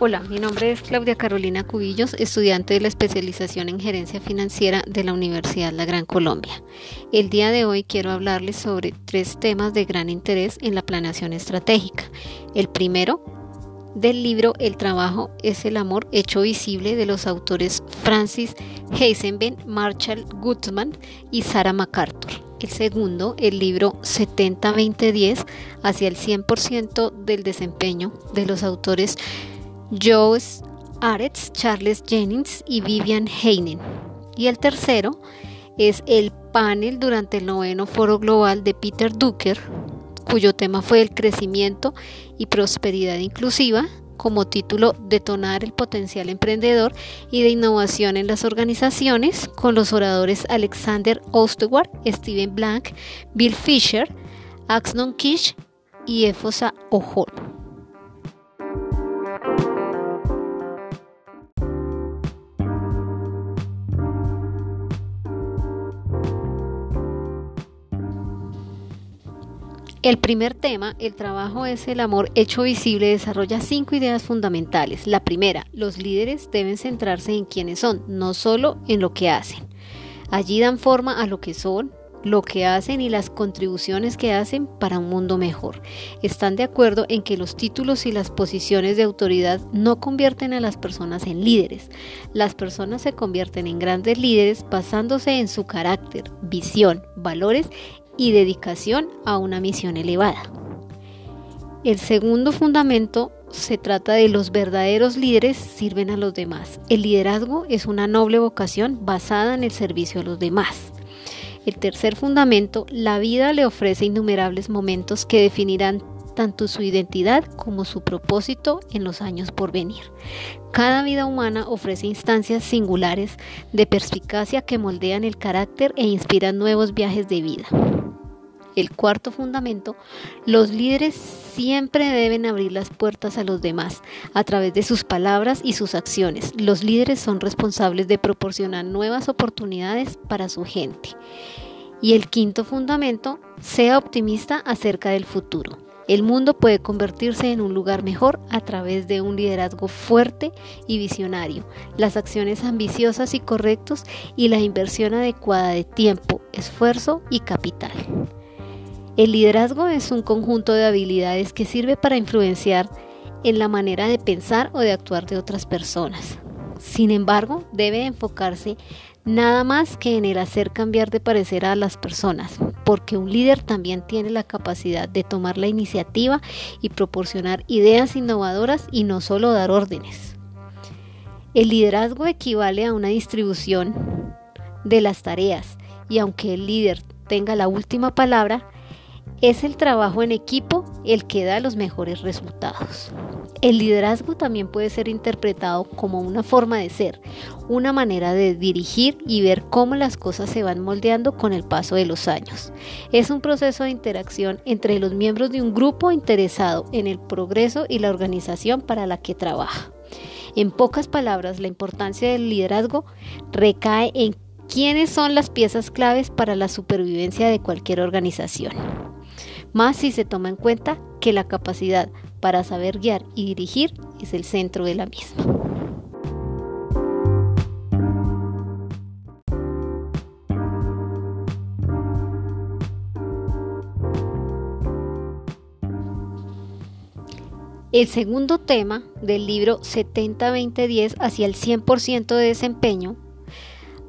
Hola, mi nombre es Claudia Carolina Cubillos, estudiante de la especialización en gerencia financiera de la Universidad La Gran Colombia. El día de hoy quiero hablarles sobre tres temas de gran interés en la planeación estratégica. El primero, del libro El trabajo es el amor hecho visible de los autores Francis Heisenberg, Marshall Gutman y Sarah MacArthur. El segundo, el libro 70-20-10 hacia el 100% del desempeño de los autores Joe Aretz, Charles Jennings y Vivian Heinen. Y el tercero es el panel durante el noveno foro global de Peter Ducker, cuyo tema fue el crecimiento y prosperidad inclusiva, como título Detonar el potencial emprendedor y de innovación en las organizaciones, con los oradores Alexander Osteward, Steven Blank, Bill Fisher, Axnon Kish y Efosa O'Hall. El primer tema, el trabajo es el amor hecho visible, desarrolla cinco ideas fundamentales. La primera, los líderes deben centrarse en quiénes son, no solo en lo que hacen. Allí dan forma a lo que son, lo que hacen y las contribuciones que hacen para un mundo mejor. Están de acuerdo en que los títulos y las posiciones de autoridad no convierten a las personas en líderes. Las personas se convierten en grandes líderes basándose en su carácter, visión, valores y dedicación a una misión elevada. El segundo fundamento se trata de los verdaderos líderes sirven a los demás. El liderazgo es una noble vocación basada en el servicio a los demás. El tercer fundamento, la vida le ofrece innumerables momentos que definirán tanto su identidad como su propósito en los años por venir. Cada vida humana ofrece instancias singulares de perspicacia que moldean el carácter e inspiran nuevos viajes de vida. El cuarto fundamento, los líderes siempre deben abrir las puertas a los demás a través de sus palabras y sus acciones. Los líderes son responsables de proporcionar nuevas oportunidades para su gente. Y el quinto fundamento, sea optimista acerca del futuro. El mundo puede convertirse en un lugar mejor a través de un liderazgo fuerte y visionario, las acciones ambiciosas y correctas y la inversión adecuada de tiempo, esfuerzo y capital. El liderazgo es un conjunto de habilidades que sirve para influenciar en la manera de pensar o de actuar de otras personas. Sin embargo, debe enfocarse nada más que en el hacer cambiar de parecer a las personas, porque un líder también tiene la capacidad de tomar la iniciativa y proporcionar ideas innovadoras y no solo dar órdenes. El liderazgo equivale a una distribución de las tareas y aunque el líder tenga la última palabra, es el trabajo en equipo el que da los mejores resultados. El liderazgo también puede ser interpretado como una forma de ser, una manera de dirigir y ver cómo las cosas se van moldeando con el paso de los años. Es un proceso de interacción entre los miembros de un grupo interesado en el progreso y la organización para la que trabaja. En pocas palabras, la importancia del liderazgo recae en quiénes son las piezas claves para la supervivencia de cualquier organización más si se toma en cuenta que la capacidad para saber guiar y dirigir es el centro de la misma. El segundo tema del libro 70-20-10 hacia el 100% de desempeño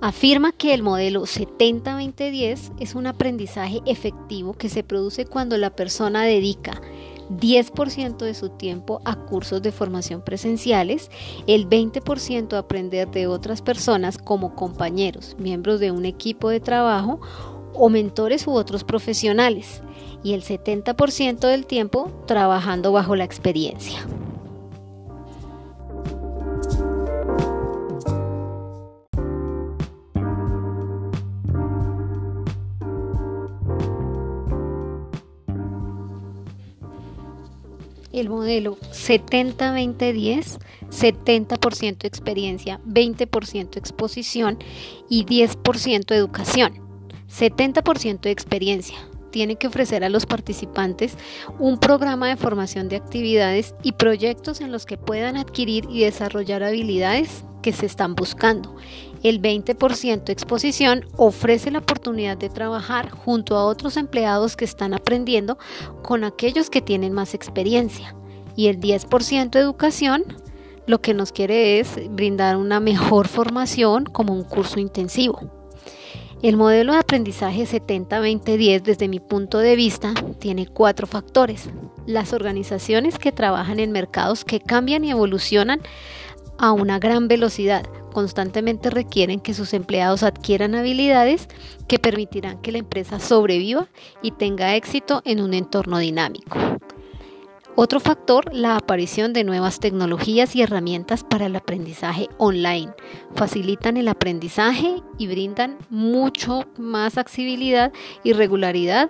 Afirma que el modelo 70-20-10 es un aprendizaje efectivo que se produce cuando la persona dedica 10% de su tiempo a cursos de formación presenciales, el 20% a aprender de otras personas como compañeros, miembros de un equipo de trabajo o mentores u otros profesionales, y el 70% del tiempo trabajando bajo la experiencia. El modelo 70-20-10, 70% experiencia, 20% exposición y 10% educación. 70% de experiencia, tiene que ofrecer a los participantes un programa de formación de actividades y proyectos en los que puedan adquirir y desarrollar habilidades que se están buscando. El 20% exposición ofrece la oportunidad de trabajar junto a otros empleados que están aprendiendo con aquellos que tienen más experiencia. Y el 10% educación lo que nos quiere es brindar una mejor formación como un curso intensivo. El modelo de aprendizaje 70-20-10 desde mi punto de vista tiene cuatro factores. Las organizaciones que trabajan en mercados que cambian y evolucionan a una gran velocidad constantemente requieren que sus empleados adquieran habilidades que permitirán que la empresa sobreviva y tenga éxito en un entorno dinámico. Otro factor, la aparición de nuevas tecnologías y herramientas para el aprendizaje online. Facilitan el aprendizaje y brindan mucho más accesibilidad y regularidad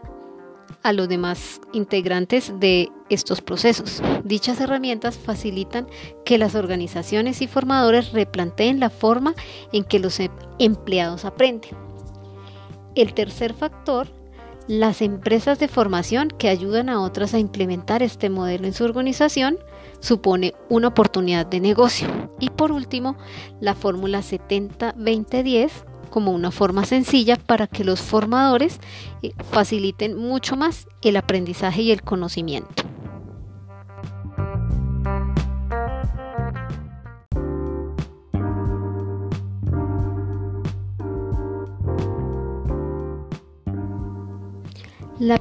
a los demás integrantes de estos procesos. Dichas herramientas facilitan que las organizaciones y formadores replanteen la forma en que los em-, empleados aprenden. El tercer factor las empresas de formación que ayudan a otras a implementar este modelo en su organización supone una oportunidad de negocio. Y por último, la fórmula 70-20-10 como una forma sencilla para que los formadores eh, faciliten mucho más el aprendizaje y el conocimiento. La,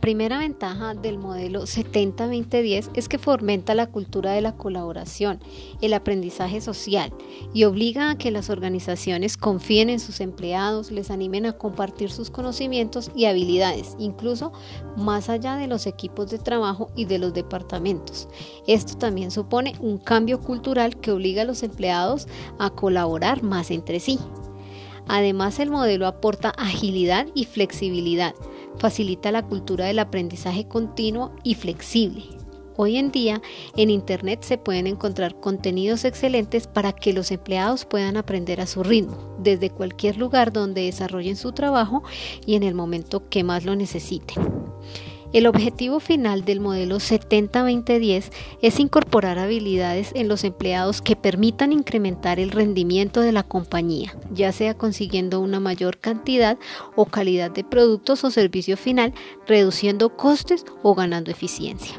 primera ventaja del modelo 70-20-10 es que fomenta la cultura de la colaboración, el aprendizaje social y obliga a que las organizaciones confíen en sus empleados, les animen a compartir sus conocimientos y habilidades, incluso más allá de los equipos de trabajo y de los departamentos. Esto también supone un cambio cultural que obliga a los empleados a colaborar más entre sí. Además, el modelo aporta agilidad y flexibilidad facilita la cultura del aprendizaje continuo y flexible. Hoy en día en Internet se pueden encontrar contenidos excelentes para que los empleados puedan aprender a su ritmo, desde cualquier lugar donde desarrollen su trabajo y en el momento que más lo necesiten. El objetivo final del modelo 70-20-10 es incorporar habilidades en los empleados que permitan incrementar el rendimiento de la compañía, ya sea consiguiendo una mayor cantidad o calidad de productos o servicio final, reduciendo costes o ganando eficiencia.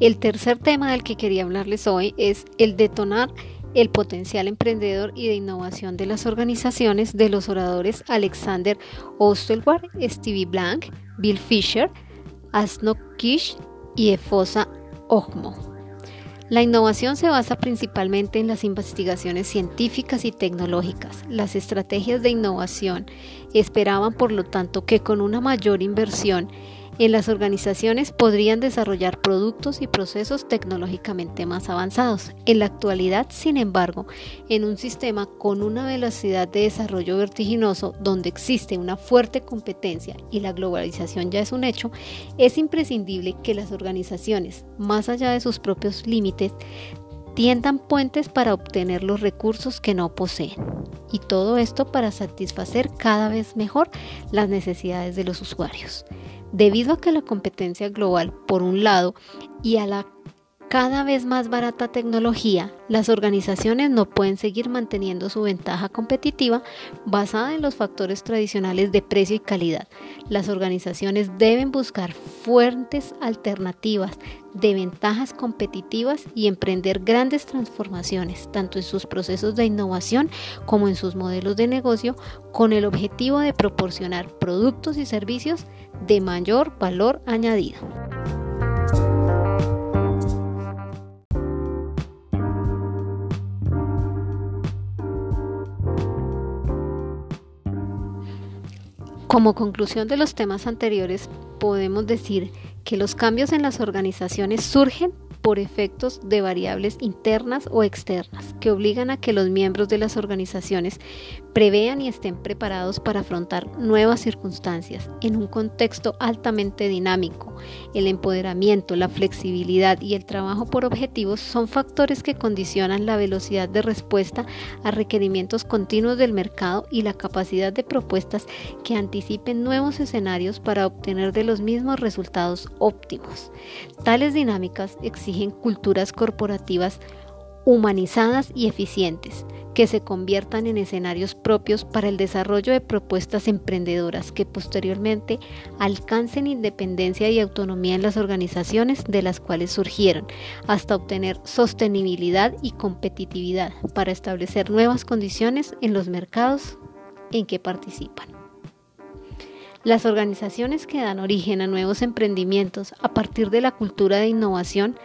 El tercer tema del que quería hablarles hoy es el detonar el potencial emprendedor y de innovación de las organizaciones de los oradores Alexander Osterwald, Stevie Blank, Bill Fisher, Asno Kish y Efosa Ogmo. La innovación se basa principalmente en las investigaciones científicas y tecnológicas. Las estrategias de innovación esperaban, por lo tanto, que con una mayor inversión en las organizaciones podrían desarrollar productos y procesos tecnológicamente más avanzados. En la actualidad, sin embargo, en un sistema con una velocidad de desarrollo vertiginoso donde existe una fuerte competencia y la globalización ya es un hecho, es imprescindible que las organizaciones, más allá de sus propios límites, tiendan puentes para obtener los recursos que no poseen. Y todo esto para satisfacer cada vez mejor las necesidades de los usuarios. Debido a que la competencia global, por un lado, y a la cada vez más barata tecnología, las organizaciones no pueden seguir manteniendo su ventaja competitiva basada en los factores tradicionales de precio y calidad. Las organizaciones deben buscar fuentes alternativas de ventajas competitivas y emprender grandes transformaciones, tanto en sus procesos de innovación como en sus modelos de negocio, con el objetivo de proporcionar productos y servicios de mayor valor añadido. Como conclusión de los temas anteriores, podemos decir que los cambios en las organizaciones surgen por efectos de variables internas o externas que obligan a que los miembros de las organizaciones prevean y estén preparados para afrontar nuevas circunstancias en un contexto altamente dinámico, el empoderamiento, la flexibilidad y el trabajo por objetivos son factores que condicionan la velocidad de respuesta a requerimientos continuos del mercado y la capacidad de propuestas que anticipen nuevos escenarios para obtener de los mismos resultados óptimos. Tales dinámicas exigen culturas corporativas humanizadas y eficientes, que se conviertan en escenarios propios para el desarrollo de propuestas emprendedoras que posteriormente alcancen independencia y autonomía en las organizaciones de las cuales surgieron, hasta obtener sostenibilidad y competitividad para establecer nuevas condiciones en los mercados en que participan. Las organizaciones que dan origen a nuevos emprendimientos a partir de la cultura de innovación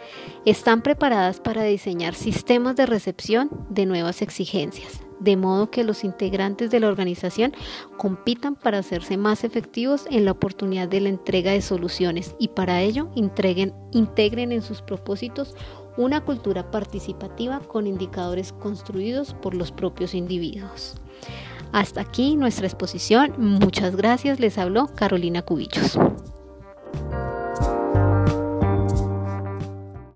están preparadas para diseñar sistemas de recepción de nuevas exigencias, de modo que los integrantes de la organización compitan para hacerse más efectivos en la oportunidad de la entrega de soluciones y para ello integren, en sus propósitos una cultura participativa con indicadores construidos por los propios individuos. Hasta aquí nuestra exposición. Muchas gracias. Les habló Carolina Cubillos.